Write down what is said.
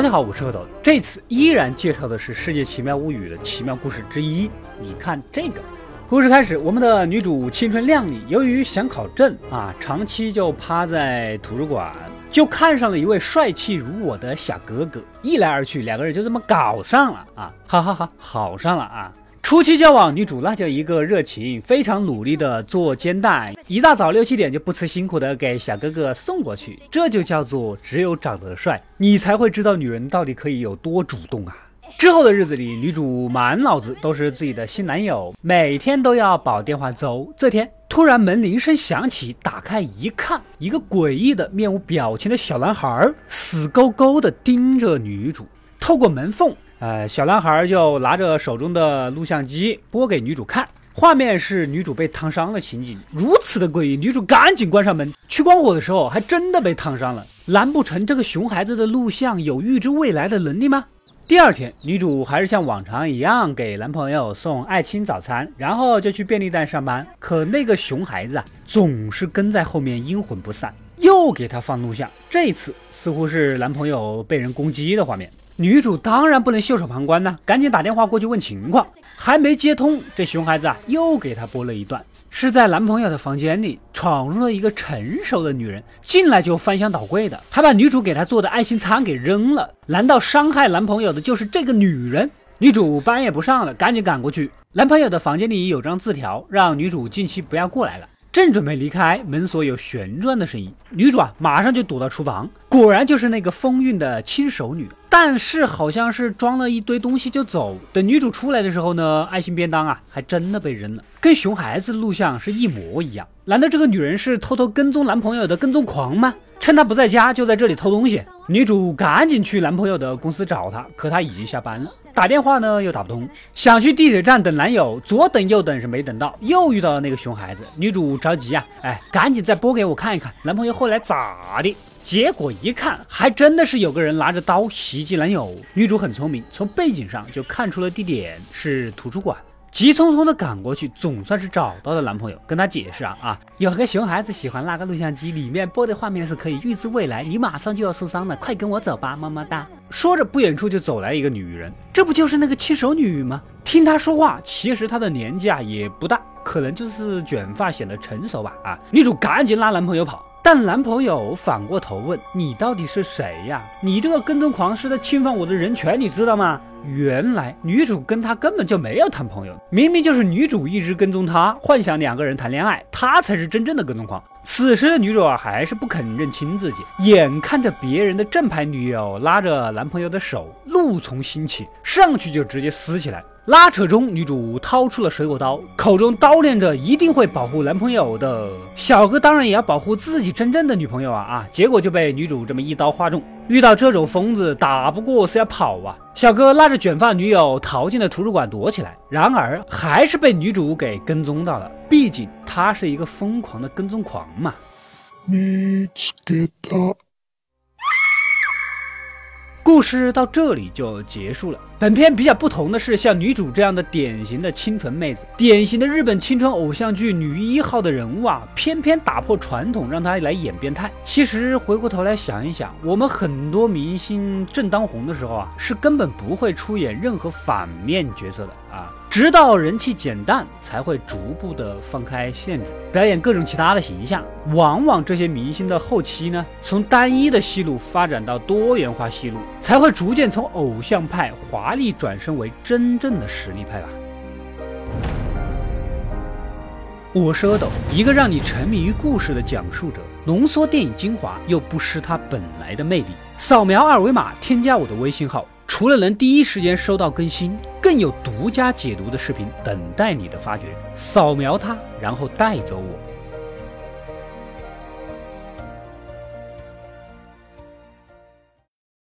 大家好，我是蝌蚪，这次依然介绍的是《世界奇妙物语》的奇妙故事之一。你看这个故事开始，我们的女主青春靓丽，由于想考证啊，长期就趴在图书馆，就看上了一位帅气如我的小哥哥，一来二去，两个人就这么搞上了啊！好好好，好上了啊！初期交往，女主那叫一个热情，非常努力的做煎蛋，一大早六七点就不辞辛苦的给小哥哥送过去，这就叫做只有长得帅，你才会知道女人到底可以有多主动啊。之后的日子里，女主满脑子都是自己的新男友，每天都要煲电话粥。这天突然门铃声响起，打开一看，一个诡异的面无表情的小男孩死勾勾的盯着女主，透过门缝。呃，小男孩就拿着手中的录像机播给女主看，画面是女主被烫伤的情景，如此的诡异，女主赶紧关上门，去关火的时候还真的被烫伤了。难不成这个熊孩子的录像有预知未来的能力吗？第二天，女主还是像往常一样给男朋友送爱心早餐，然后就去便利店上班。可那个熊孩子啊，总是跟在后面阴魂不散，又给她放录像，这次似乎是男朋友被人攻击的画面。女主当然不能袖手旁观呢，赶紧打电话过去问情况。还没接通，这熊孩子啊又给她播了一段，是在男朋友的房间里闯入了一个成熟的女人，进来就翻箱倒柜的，还把女主给她做的爱心餐给扔了。难道伤害男朋友的就是这个女人？女主班也不上了，赶紧赶过去。男朋友的房间里有张字条，让女主近期不要过来了。正准备离开，门锁有旋转的声音，女主啊马上就躲到厨房，果然就是那个风韵的亲手女，但是好像是装了一堆东西就走。等女主出来的时候呢，爱心便当啊还真的被扔了，跟熊孩子录像是一模一样。难道这个女人是偷偷跟踪男朋友的跟踪狂吗？趁他不在家就在这里偷东西。女主赶紧去男朋友的公司找他，可他已经下班了。打电话呢又打不通，想去地铁站等男友，左等右等是没等到，又遇到了那个熊孩子。女主着急啊，哎，赶紧再拨给我看一看，男朋友后来咋的？结果一看，还真的是有个人拿着刀袭击男友。女主很聪明，从背景上就看出了地点是图书馆。急匆匆的赶过去，总算是找到了男朋友，跟他解释啊啊，有个熊孩子喜欢那个录像机，里面播的画面是可以预知未来，你马上就要受伤了，快跟我走吧，么么哒。说着，不远处就走来一个女人，这不就是那个亲手女吗？听她说话，其实她的年纪啊也不大，可能就是卷发显得成熟吧啊。女主赶紧拉男朋友跑。但男朋友反过头问：“你到底是谁呀？你这个跟踪狂是在侵犯我的人权，你知道吗？”原来女主跟他根本就没有谈朋友，明明就是女主一直跟踪他，幻想两个人谈恋爱，他才是真正的跟踪狂。此时的女主啊，还是不肯认清自己，眼看着别人的正牌女友拉着男朋友的手，怒从心起，上去就直接撕起来。拉扯中，女主掏出了水果刀，口中叨念着一定会保护男朋友的。小哥当然也要保护自己真正的女朋友啊啊！结果就被女主这么一刀划中。遇到这种疯子，打不过是要跑啊！小哥拉着卷发女友逃进了图书馆躲起来，然而还是被女主给跟踪到了。毕竟他是一个疯狂的跟踪狂嘛。故事到这里就结束了。本片比较不同的是，像女主这样的典型的清纯妹子，典型的日本青春偶像剧女一号的人物啊，偏偏打破传统，让她来演变态。其实回过头来想一想，我们很多明星正当红的时候啊，是根本不会出演任何反面角色的啊。直到人气减淡，才会逐步的放开限制，表演各种其他的形象。往往这些明星的后期呢，从单一的戏路发展到多元化戏路，才会逐渐从偶像派华丽转身为真正的实力派吧。我是阿斗，一个让你沉迷于故事的讲述者，浓缩电影精华又不失它本来的魅力。扫描二维码，添加我的微信号。除了能第一时间收到更新，更有独家解读的视频等待你的发掘。扫描它，然后带走我。